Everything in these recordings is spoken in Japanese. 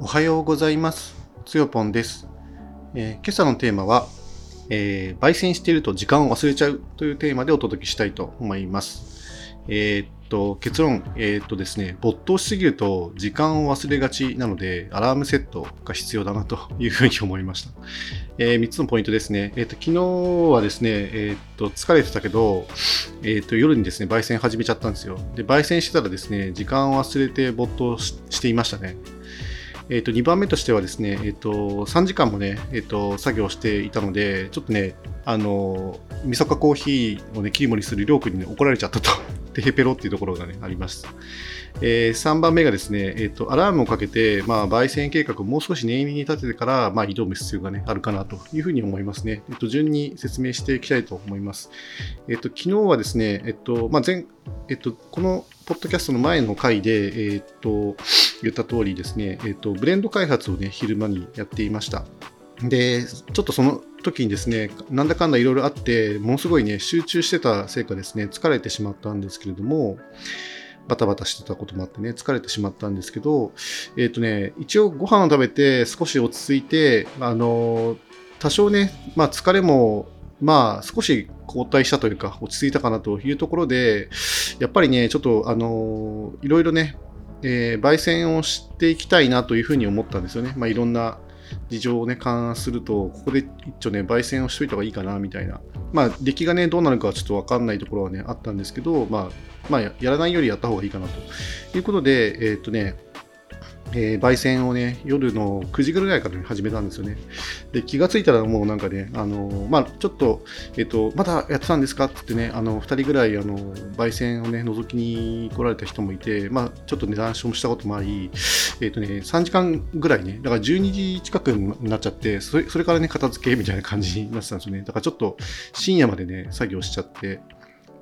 おはようございます。つよぽんです。えー今朝のテーマは、えー焙煎していると時間を忘れちゃうというテーマでお届けしたいと思います。えーっと、結論、えーっとですね、没頭しすぎると時間を忘れがちなので、アラームセットが必要だなというふうに思いました。え3つのポイントですね。えっと、昨日はですね、えっと、疲れてたけど、えっと、夜にですね、焙煎始めちゃったんですよ。で、焙煎してたらですね、時間を忘れて没頭していましたね。えー、と2番目としてはですね、えー、と3時間もね、えー、と作業していたので、ちょっとね、あのみそかコーヒーをね、切り盛りするりょうくんに、ね、怒られちゃったと、テヘペロっていうところがね、あります。えー3番目がですね、えー、とアラームをかけて、まあ、焙煎計画をもう少し念入りに立ててから、まあ、挑む必要が、ね、あるかなというふうに思いますね。えー、と順に説明していきたいと思います。えー、と昨日はですね、えーとまあ前えー、とこのポッドキャストの前の回で、えー、と言った通りですね、えー、とブレンド開発をね、昼間にやっていました。で、ちょっとその時にですね、なんだかんだいろいろあって、ものすごいね、集中してたせいかですね、疲れてしまったんですけれども、バタバタしてたこともあってね、疲れてしまったんですけど、えっ、とね、一応ご飯を食べて少し落ち着いて、あの、多少ね、まあ疲れも、まあ少し後退したというか、落ち着いたかなというところで、やっぱりね、ちょっとあの、いろいろね、えー焙煎をしていきたいなというふうに思ったんですよね。まあ、いろんな事情をね、勘案すると、ここで一応ね、焙煎をしといた方がいいかな、みたいな。まあ、出来がね、どうなるかはちょっとわかんないところはね、あったんですけど、まあ、まあ、やらないよりやった方がいいかなということで、えーっとね、えー焙煎をね、夜の9時ぐらいから、始めたんですよね。で、気がついたらもうなんかね、あのーまあ、ちょっと、えっ、と、まだやってたんですかってってね、あの、2人ぐらい、あの、焙煎をね、覗きに来られた人もいて、まあ、ちょっとね、談笑もしたこともあり、えっ、とね、3時間ぐらいね、だから12時近くになっちゃって、それそれからね、片付けみたいな感じになってたんですよね。だからちょっと深夜までね、作業しちゃって、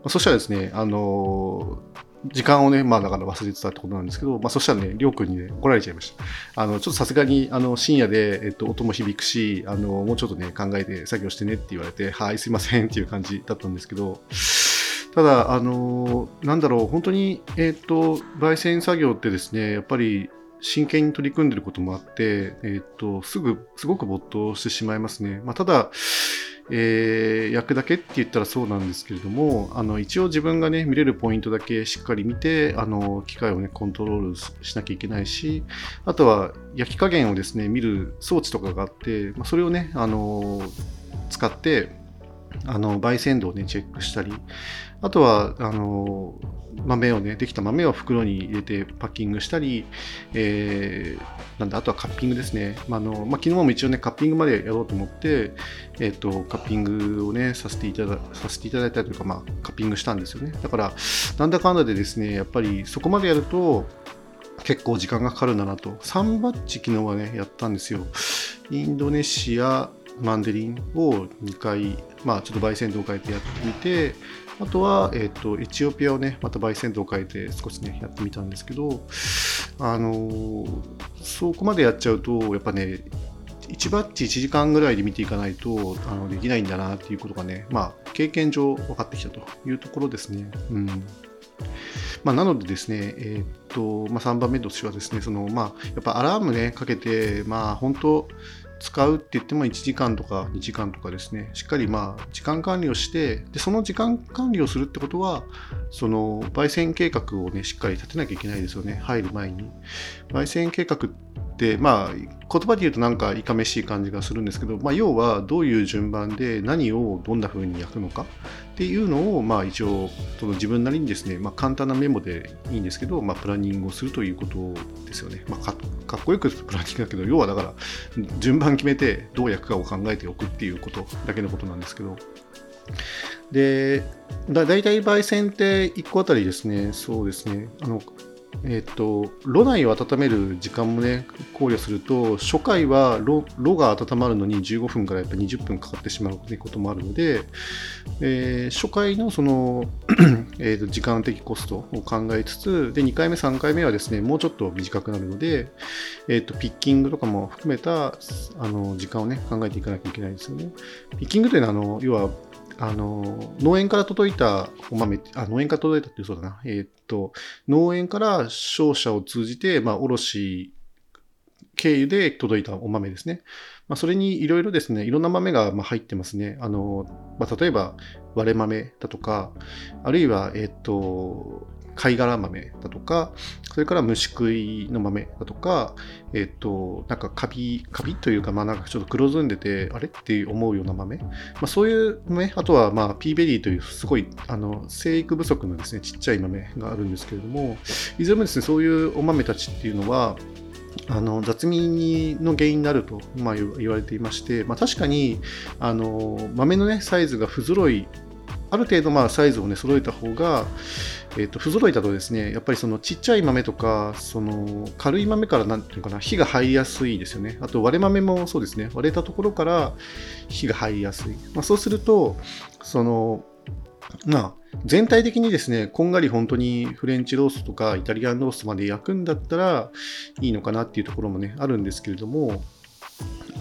そしたらですね、あの時間をね、まあだから忘れてたってことなんですけど、まあそしたらね、りょうくんにね、怒られちゃいました。あの、ちょっとさすがに、あの、深夜で、えっと、音も響くし、あの、もうちょっとね、考えて作業してねって言われて、はい、すいませんっていう感じだったんですけど、ただ、あの、なんだろう、本当に、えっと、焙煎作業ってですね、やっぱり、真剣に取り組んでることもあって、えっと、すぐ、すごく没頭してしまいますね。まあ、ただ、えー焼くだけって言ったらそうなんですけれども、あの一応自分がね、見れるポイントだけしっかり見て、あの機械をね、コントロールしなきゃいけないし、あとは焼き加減をですね、見る装置とかがあって、まあ、それをね、あの使って、あの焙煎度をね、チェックしたり、あとは、あの豆をね、できた豆を袋に入れてパッキングしたり、えーなんだ、あとはカッピングですね。まああのまあ、昨日も一応ね、カッピングまでやろうと思って、えっ、と、カッピングをね、させていたださせていただいたというか、まあ、カッピングしたんですよね。だから、なんだかんだでですね、やっぱりそこまでやると、結構時間がかかるんだなと。3バッチ昨日はね、やったんですよ。インドネシア、マンデリンを2回、まあちょっと焙煎度を変えてやってみて、あとは、えっ、と、エチオピアをね、また焙煎度を変えて少しね、やってみたんですけど、あのーそこまでやっちゃうと、やっぱね、1バッチ1時間ぐらいで見ていかないとあのできないんだなっていうことがね、まあ、経験上分かってきたというところですね。うんまあ、なのでですね、えーっとまあ、3番目としてはですね、そのまあ、やっぱアラームね、かけて、まあ、本当、使うって言っても1時間とか2時間とかですね、しっかりまあ時間管理をして、でその時間管理をするってことは、その焙煎計画をね、しっかり立てなきゃいけないですよね、入る前に。焙煎計画って、まあ、言葉で言うとなんかいかめしい感じがするんですけど、まあ、要はどういう順番で何をどんな風に焼くのかっていうのを、まあ、一応その自分なりにですね、まあ、簡単なメモでいいんですけど、まあ、プランニングをするということですよね。まあ、かかっこよくプランニングだけど、要はだから順番決めてどう焼くかを考えておくっていうことだけのことなんですけど。で、だ大体焙煎って1個あたりですね、そうですね、あのえっと、炉内を温める時間もね、考慮すると、初回は炉が温まるのに15分からやっぱ20分かかってしまうこともあるので、えー初回のその、えーと時間的コストを考えつつ、で、2回目、3回目はですね、もうちょっと短くなるので、えっと、ピッキングとかも含めた、あの、時間をね、考えていかなきゃいけないですよね。ピッキングというのは、あの、要は、あの農園から届いたお豆あ農園から届いたっていうそうだな、えーっと農園から商社を通じて、まあ、卸経由で届いたお豆ですね。まあ、それにいろいろですね、いろんな豆がま入ってますね。あの、まあ、例えば割れ豆だとか、あるいは、えっ、と、貝殻豆だとか、それから虫食いの豆だとか、えっ、と、なんかカビ、カビというか、まあなんかちょっと黒ずんでて、あれって思うような豆。まあそういう豆、あとはまあピーベリーというすごい、あの、生育不足のですね、ちっちゃい豆があるんですけれども、いずれもですね、そういうお豆たちっていうのは、あの雑味の原因になると、まあ、言われていまして、まあ、確かにあの豆の、ね、サイズが不揃いある程度まあサイズをね揃えた方が、えー、と不揃いだとですねやっぱりそのちっちゃい豆とかその軽い豆からなんていうかな火が入りやすいですよね。あと割れ豆もそうですね。割れたところから火が入りやすい、まあ、そうするとそのまあ全体的にですね、こんがり本当にフレンチロースとかイタリアンロースまで焼くんだったらいいのかなっていうところもね、あるんですけれども、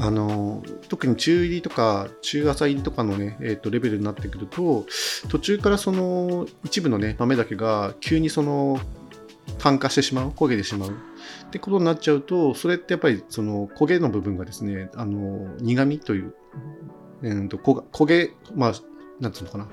あの特に中入りとか中浅入りとかのね、えー、とレベルになってくると途中からその一部のね豆だけが急にその炭化してしまう焦げてしまう。ってことになっちゃうとそれってやっぱりその焦げの部分がですねあの苦味という、えー、と焦げまあなんつうのかな。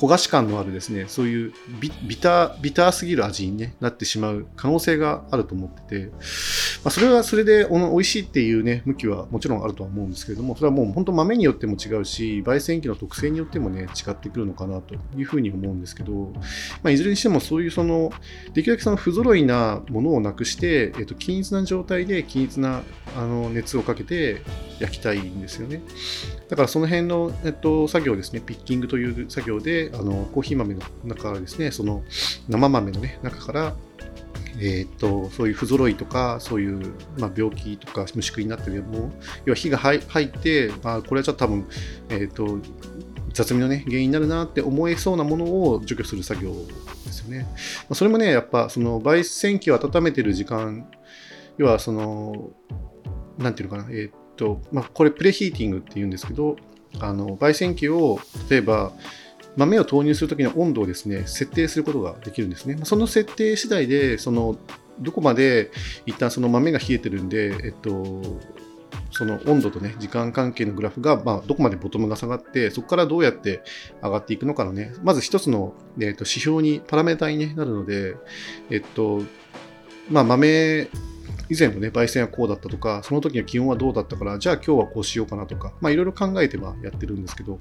焦がし感のあるですね、そういうビター、ビターすぎる味に、ね、なってしまう可能性があると思ってて、まあ、それはそれでお美味しいっていうね、向きはもちろんあるとは思うんですけれども、それはもう本当豆によっても違うし、焙煎機の特性によってもね、違ってくるのかなというふうに思うんですけど、まあ、いずれにしてもそういうその、できるだけその不揃いなものをなくして、えっと、均一な状態で均一なあの熱をかけて焼きたいんですよね。だからその辺の、えっと、作業ですね、ピッキングという作業で、あのコーヒー豆の中からですね、その生豆の、ね、中から、えーと、そういう不揃いとか、そういう、まあ、病気とか虫食いになってるも、要は火が入って、まあ、これはちょっと多分、えーと、雑味の、ね、原因になるなって思えそうなものを除去する作業ですよね。まあ、それもね、やっぱその焙煎機を温めてる時間、要はその、なんていうのかな、えっ、ー、と、まあ、これプレヒーティングっていうんですけど、あの焙煎機を例えば豆を投入するときの温度をですね、設定することができるんですね。その設定次第で、その、どこまで一旦その豆が冷えてるんで、えっと、その温度とね、時間関係のグラフが、まあ、どこまでボトムが下がって、そこからどうやって上がっていくのかのね、まず一つの、えっと、指標に、パラメータに、なるので、えっと、まあ、豆、以前のね、焙煎はこうだったとか、その時の気温はどうだったから、じゃあ今日はこうしようかなとか、まあいろいろ考えてはやってるんですけど、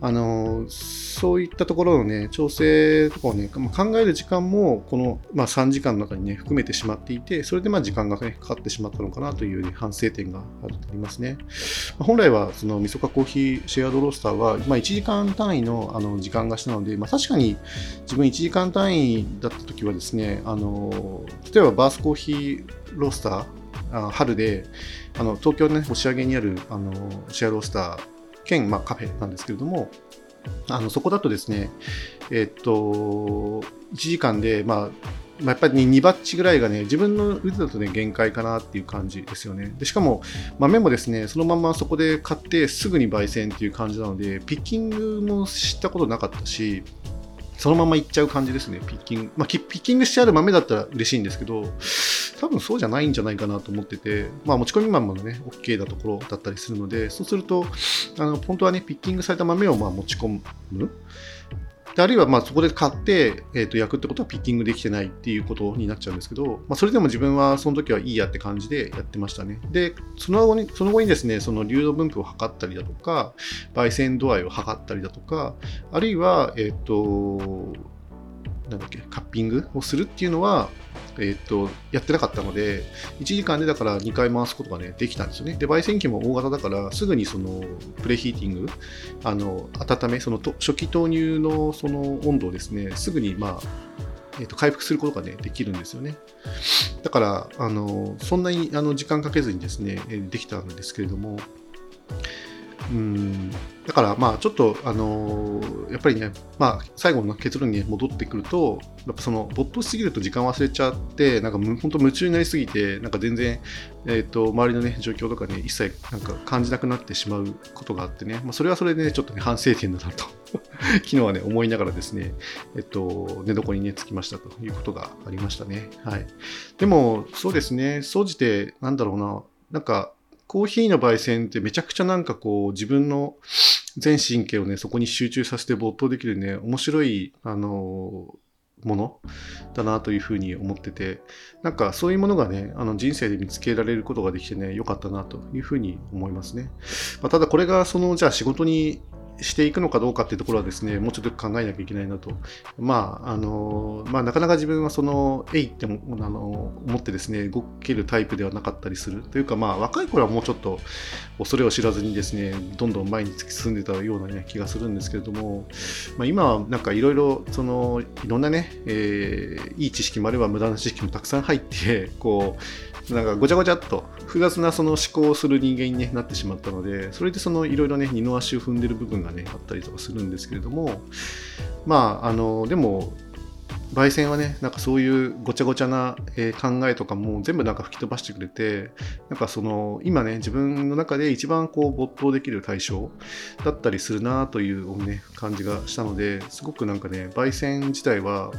あのそういったところのね、調整とかをね、まあ、考える時間も、この、まあ、3時間の中にね、含めてしまっていて、それでまあ時間がね、かかってしまったのかなという、ね、反省点があると思いますね。本来は、その、みそかコーヒーシェアドロースターは、まあ、1時間単位のあの時間貸しなので、まあ、確かに自分1時間単位だった時はですね、あの、例えばバースコーヒーロースター、あ春で、あの東京の、ね、押上にあるあのシェアロースター兼、まあ、カフェなんですけれども、あのそこだとですね、えっと、1時間で、まあ、まあ、やっぱり2バッチぐらいがね、自分の腕だとね、限界かなっていう感じですよね。でしかも、豆もですね、そのままそこで買ってすぐに焙煎っていう感じなので、ピッキングも知ったことなかったし、そのままいっちゃう感じですね、ピッキング。まあ、ピッキングしてある豆だったら嬉しいんですけど、多分そうじゃないんじゃないかなと思ってて、まあ、持ち込み豆もね、OK なところだったりするので、そうすると、あの本当はね、ピッキングされた豆をまあ持ち込む。であるいはまあそこで買って、えー、と焼くってことはピッキングできてないっていうことになっちゃうんですけど、まあ、それでも自分はその時はいいやって感じでやってましたね。で、その後にその後にですね、その流動分布を測ったりだとか、焙煎度合いを測ったりだとか、あるいは、えっ、ー、と、なんだっけ、カッピングをするっていうのは、えっ、と、やってなかったので、1時間でだから2回回すことがね、できたんですよね。で、焙煎機も大型だから、すぐにその、プレヒーティング、あの、温め、そのと、初期投入のその温度をですね、すぐに、まあ、えー、と回復することが、ね、できるんですよね。だから、あのそんなにあの時間かけずにですね、できたんですけれども、うん。だからまあちょっとあのー、やっぱりね、まあ、最後の結論に戻ってくるとやっぱその没頭しすぎると時間忘れちゃってなんか本当夢中になりすぎてなんか全然、えーと、周りのね状況とかね一切なんか感じなくなってしまうことがあってね、まあ、それはそれで、ね、ちょっとね反省点だなと 昨日はね思いながらですねえっと寝床にねつきましたということがありましたね。はい。でもそうですね。総じてなんだろうな。なんかコーヒーの焙煎ってめちゃくちゃなんかこう自分の全神経をね、そこに集中させて没頭できるね、面白い、あの、ものだなというふうに思ってて、なんかそういうものがね、あの人生で見つけられることができてね、良かったなというふうに思いますね。まあ、ただこれがその、じゃあ仕事にしていくのかどうかっていうところはですね、もうちょっと考えなきゃいけないなと。まあ、あの、まあ、なかなか自分はその、えいっても、あの、思ってですね、動けるタイプではなかったりする。というか、まあ、若い頃はもうちょっと、恐れを知らずにですね、どんどん前に突き進んでたような、ね、気がするんですけれども、まあ、今はなんかいろいろ、その、いろんなね、えー、いい知識もあれば無駄な知識もたくさん入って、こう、なんかごちゃごちゃっと複雑なその思考をする人間に、ね、なってしまったので、それでそのいろいろね、二の足を踏んでる部分がね、あったりとかするんですけれども、まあ、あの、でも、焙煎はね、なんかそういうごちゃごちゃな、え考えとかも全部なんか吹き飛ばしてくれて、なんかその今ね、自分の中で一番こう没頭できる対象だったりするなというね、感じがしたので、すごくなんかね、焙煎自体は、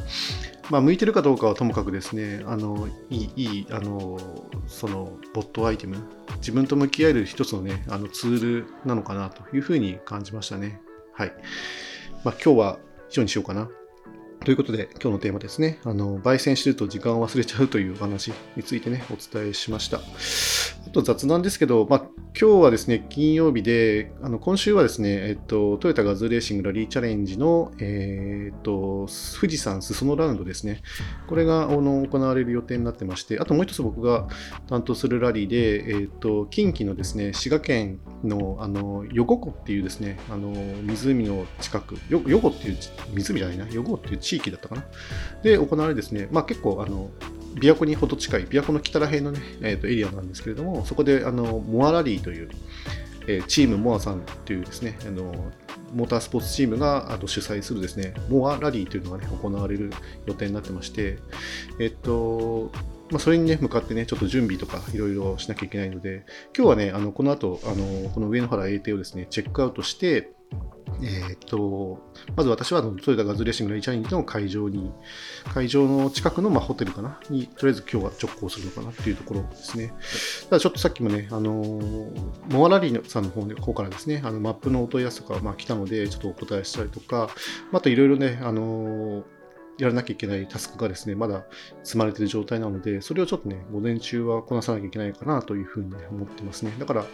まあ、向いてるかどうかはともかくですね、あの、いい、いい、あの、その、ボットアイテム、自分と向き合える一つのね、あのツールなのかなというふうに感じましたね。はい。まあ、今日は以上にしようかな。ということで、今日のテーマですね。あの、焙煎してると時間を忘れちゃうという話についてね、お伝えしました。あと雑談ですけど、まあ、今日はですね、金曜日で、あの今週はですね、えっと、トヨタガズレーシングラリーチャレンジの、えー、っと、富士山裾野ラウンドですね。これがあの行われる予定になってまして、あともう一つ僕が担当するラリーで、えー、っと、近畿のですね、滋賀県の、あの、横湖っていうですね、あの、湖の近く、よ横っていう湖じゃないな、横湖っていう地域だったかな。で、行われるですね、まあ結構、あの、琵琶湖にほど近い、琵琶湖の北ら辺のね、えー、とエリアなんですけれども、そこであのモアラリーという、えー、チームモアさんというですね、あのモータースポーツチームがあと主催するですね、モアラリーというのがね、行われる予定になってまして、えっと、まあ、それにね、向かってね、ちょっと準備とかいろいろしなきゃいけないので、今日はね、あのこの後、あのこの上野原 AT をですね、チェックアウトして、えー、っと、まず私はトヨタガズレーシングのイチャインの会場に、会場の近くのまあホテルかな？に、とりあえず今日は直行するのかなっていうところですね。ただちょっとさっきもね、あのモアラリーさんの方からですね、あのマップのお問い合わせとかまあ来たので、ちょっとお答えしたりとか、あといろいろね、あのやらなきゃいけないタスクがですね、まだ積まれている状態なので、それをちょっとね、午前中はこなさなきゃいけないかなというふうに、思ってますね。だから、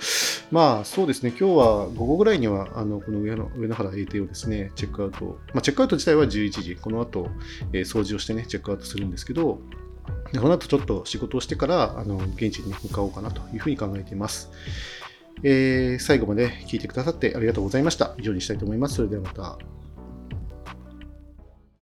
まあそうですね、今日は午後ぐらいには、あのこの上の上野原 AT をですね、チェックアウト、まあ、チェックアウト自体は11時、この後、えー、掃除をしてね、チェックアウトするんですけど、この後ちょっと仕事をしてから、あの現地に向かおうかなというふうに考えています。えー、最後まで聞いてくださってありがとうございました。以上にしたいと思います。それではまた。